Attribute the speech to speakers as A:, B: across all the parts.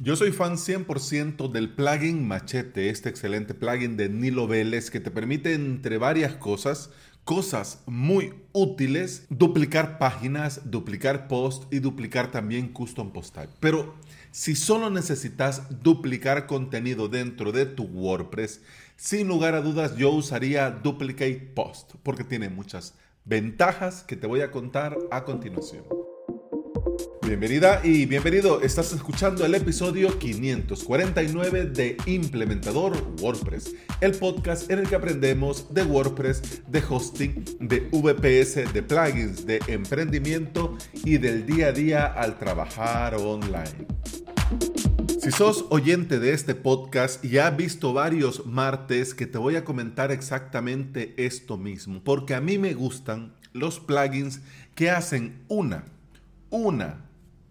A: Yo soy fan 100% del plugin Machete, este excelente plugin de Nilo Vélez que te permite entre varias cosas, cosas muy útiles, duplicar páginas, duplicar post y duplicar también custom post type. Pero si solo necesitas duplicar contenido dentro de tu WordPress, sin lugar a dudas yo usaría Duplicate Post porque tiene muchas ventajas que te voy a contar a continuación. Bienvenida y bienvenido. Estás escuchando el episodio 549 de Implementador WordPress, el podcast en el que aprendemos de WordPress, de hosting, de VPS, de plugins, de emprendimiento y del día a día al trabajar online. Si sos oyente de este podcast y has visto varios martes que te voy a comentar exactamente esto mismo, porque a mí me gustan los plugins que hacen una, una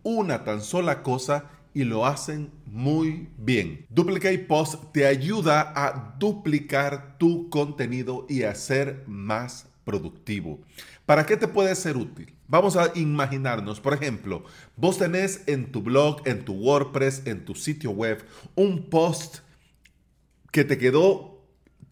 A: una tan sola cosa y lo hacen muy bien. Duplicate Post te ayuda a duplicar tu contenido y a ser más productivo. ¿Para qué te puede ser útil? Vamos a imaginarnos, por ejemplo, vos tenés en tu blog, en tu WordPress, en tu sitio web, un post que te quedó,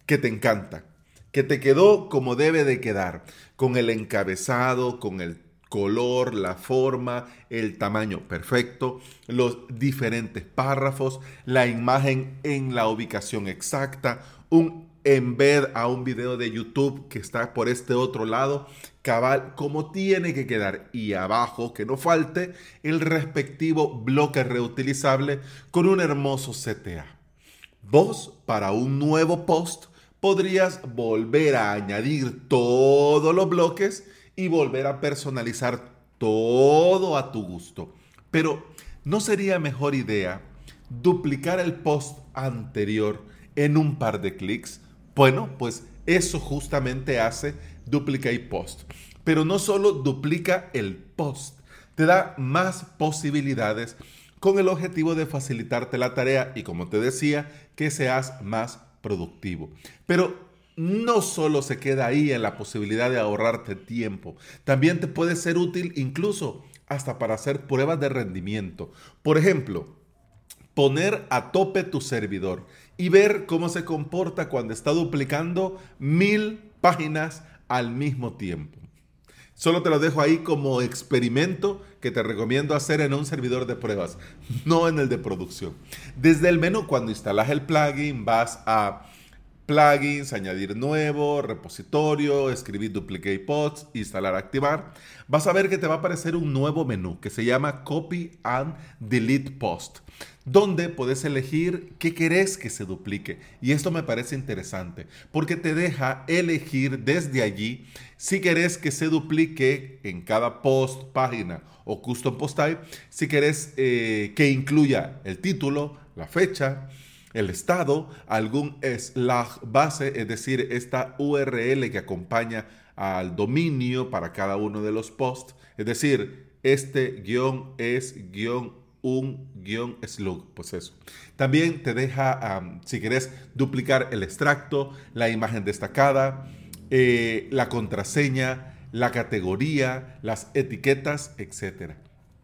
A: que te encanta, que te quedó como debe de quedar, con el encabezado, con el color, la forma, el tamaño perfecto, los diferentes párrafos, la imagen en la ubicación exacta, un embed a un video de YouTube que está por este otro lado, cabal, como tiene que quedar. Y abajo, que no falte, el respectivo bloque reutilizable con un hermoso CTA. Vos, para un nuevo post, podrías volver a añadir todos los bloques y volver a personalizar todo a tu gusto. Pero ¿no sería mejor idea duplicar el post anterior en un par de clics? Bueno, pues eso justamente hace Duplicate Post. Pero no solo duplica el post, te da más posibilidades con el objetivo de facilitarte la tarea y como te decía, que seas más productivo. Pero no solo se queda ahí en la posibilidad de ahorrarte tiempo, también te puede ser útil incluso hasta para hacer pruebas de rendimiento. Por ejemplo, poner a tope tu servidor y ver cómo se comporta cuando está duplicando mil páginas al mismo tiempo. Solo te lo dejo ahí como experimento que te recomiendo hacer en un servidor de pruebas, no en el de producción. Desde el menú, cuando instalas el plugin, vas a plugins, añadir nuevo, repositorio, escribir duplicate pods, instalar, activar, vas a ver que te va a aparecer un nuevo menú que se llama Copy and Delete Post, donde puedes elegir qué querés que se duplique. Y esto me parece interesante porque te deja elegir desde allí si querés que se duplique en cada post, página o custom post type, si querés eh, que incluya el título, la fecha, el estado, algún slash base, es decir, esta URL que acompaña al dominio para cada uno de los posts, es decir, este guion es guion un guion slug, pues eso. También te deja, si quieres, duplicar el extracto, la imagen destacada, eh, la contraseña, la categoría, las etiquetas, etc.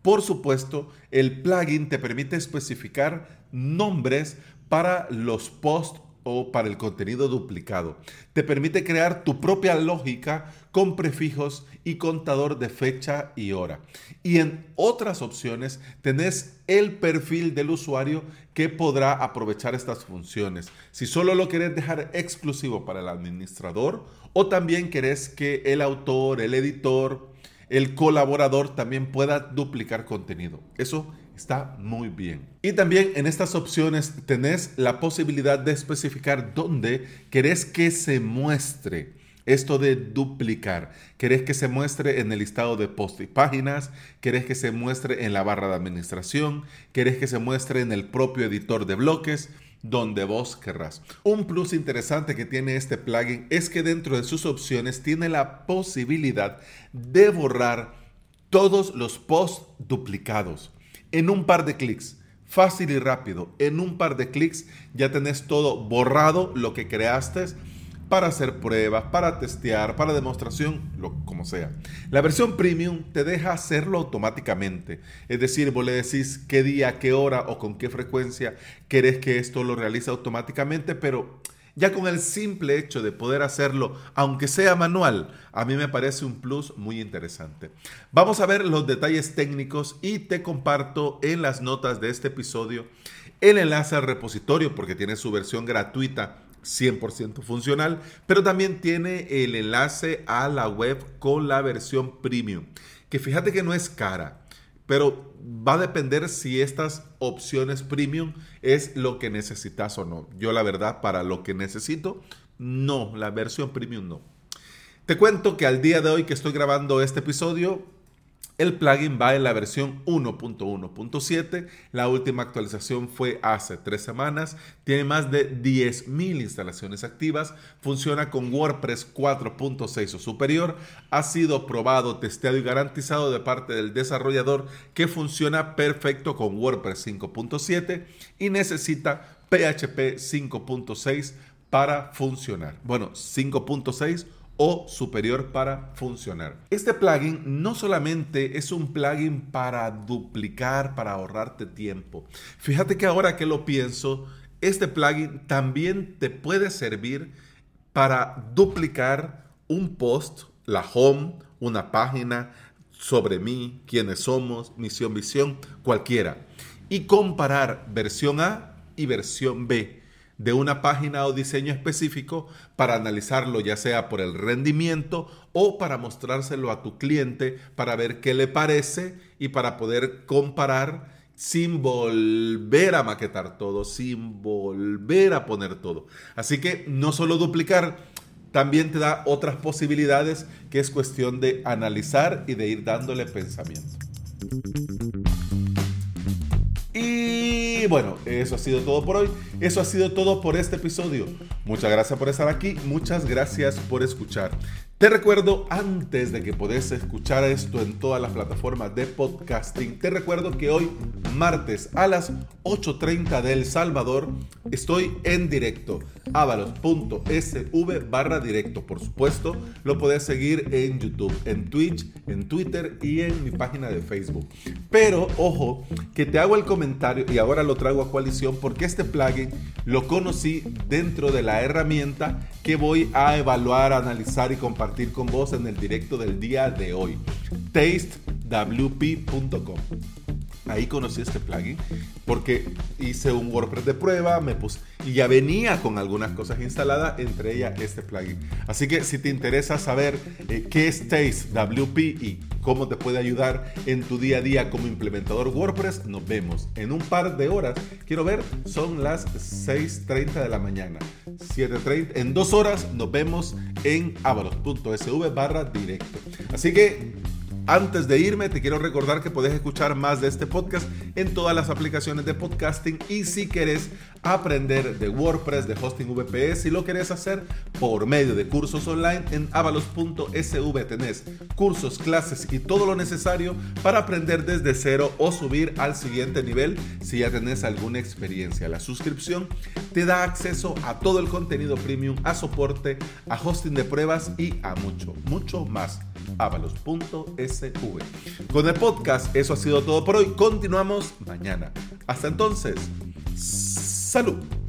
A: Por supuesto, el plugin te permite especificar nombres para los posts o para el contenido duplicado. Te permite crear tu propia lógica con prefijos y contador de fecha y hora. Y en otras opciones tenés el perfil del usuario que podrá aprovechar estas funciones. Si solo lo querés dejar exclusivo para el administrador o también querés que el autor, el editor, el colaborador también pueda duplicar contenido. Eso Está muy bien. Y también en estas opciones tenés la posibilidad de especificar dónde querés que se muestre esto de duplicar. ¿Querés que se muestre en el listado de post y páginas? ¿Querés que se muestre en la barra de administración? ¿Querés que se muestre en el propio editor de bloques? Donde vos querrás. Un plus interesante que tiene este plugin es que dentro de sus opciones tiene la posibilidad de borrar todos los posts duplicados en un par de clics. Fácil y rápido. En un par de clics ya tenés todo borrado, lo que creaste, para hacer pruebas, para testear, para demostración, lo, como sea. La versión premium te deja hacerlo automáticamente. Es decir, vos le decís qué día, qué hora o con qué frecuencia querés que esto lo realice automáticamente, pero ya con el simple hecho de poder hacerlo, aunque sea manual, a mí me parece un plus muy interesante. Vamos a ver los detalles técnicos y te comparto en las notas de este episodio el enlace al repositorio porque tiene su versión gratuita 100% funcional, pero también tiene el enlace a la web con la versión premium, que fíjate que no es cara, pero va a depender si estas opciones premium es lo que necesitas o no. Yo la verdad, para lo que necesito, no, la versión premium no. Te cuento que al día de hoy que estoy grabando este episodio, el plugin va en la versión 1.1.7. La última actualización fue hace tres semanas. Tiene más de 10.000 instalaciones activas. Funciona con WordPress 4.6 o superior. Ha sido probado, testeado y garantizado de parte del desarrollador que funciona perfecto con WordPress 5.7 y necesita PHP 5.6 para funcionar. Bueno, 5.6 o superior para funcionar. Este plugin no solamente es un plugin para duplicar, para ahorrarte tiempo. Fíjate que ahora que lo pienso, este plugin también te puede servir para duplicar un post, la home, una página sobre mí, quiénes somos, misión, visión, cualquiera. Y comparar versión A y versión B de una página o diseño específico para analizarlo ya sea por el rendimiento o para mostrárselo a tu cliente para ver qué le parece y para poder comparar sin volver a maquetar todo, sin volver a poner todo. Así que no solo duplicar, también te da otras posibilidades que es cuestión de analizar y de ir dándole pensamiento. Y bueno, eso ha sido todo por hoy. Eso ha sido todo por este episodio. Muchas gracias por estar aquí. Muchas gracias por escuchar. Te recuerdo, antes de que podés escuchar esto en todas las plataformas de podcasting, te recuerdo que hoy, martes a las 8.30 de El Salvador, estoy en directo. avalos.sv barra directo. Por supuesto, lo podés seguir en YouTube, en Twitch, en Twitter y en mi página de Facebook. Pero, ojo, que te hago el comentario y ahora lo traigo a coalición porque este plugin lo conocí dentro de la herramienta que voy a evaluar, analizar y compartir con vos en el directo del día de hoy. tastewp.com. Ahí conocí este plugin porque hice un WordPress de prueba, me puse y ya venía con algunas cosas instaladas, entre ellas este plugin. Así que si te interesa saber eh, qué es TasteWP y cómo te puede ayudar en tu día a día como implementador WordPress, nos vemos en un par de horas. Quiero ver, son las 6.30 de la mañana. 7.30, en dos horas nos vemos en avalos.sv barra directo. Así que antes de irme, te quiero recordar que puedes escuchar más de este podcast en todas las aplicaciones de podcasting y si quieres aprender de WordPress, de hosting VPS, si lo quieres hacer por medio de cursos online en avalos.sv tenés cursos, clases y todo lo necesario para aprender desde cero o subir al siguiente nivel si ya tenés alguna experiencia. La suscripción te da acceso a todo el contenido premium, a soporte, a hosting de pruebas y a mucho, mucho más avalos.sv. Con el podcast, eso ha sido todo por hoy. Continuamos mañana. Hasta entonces, salud.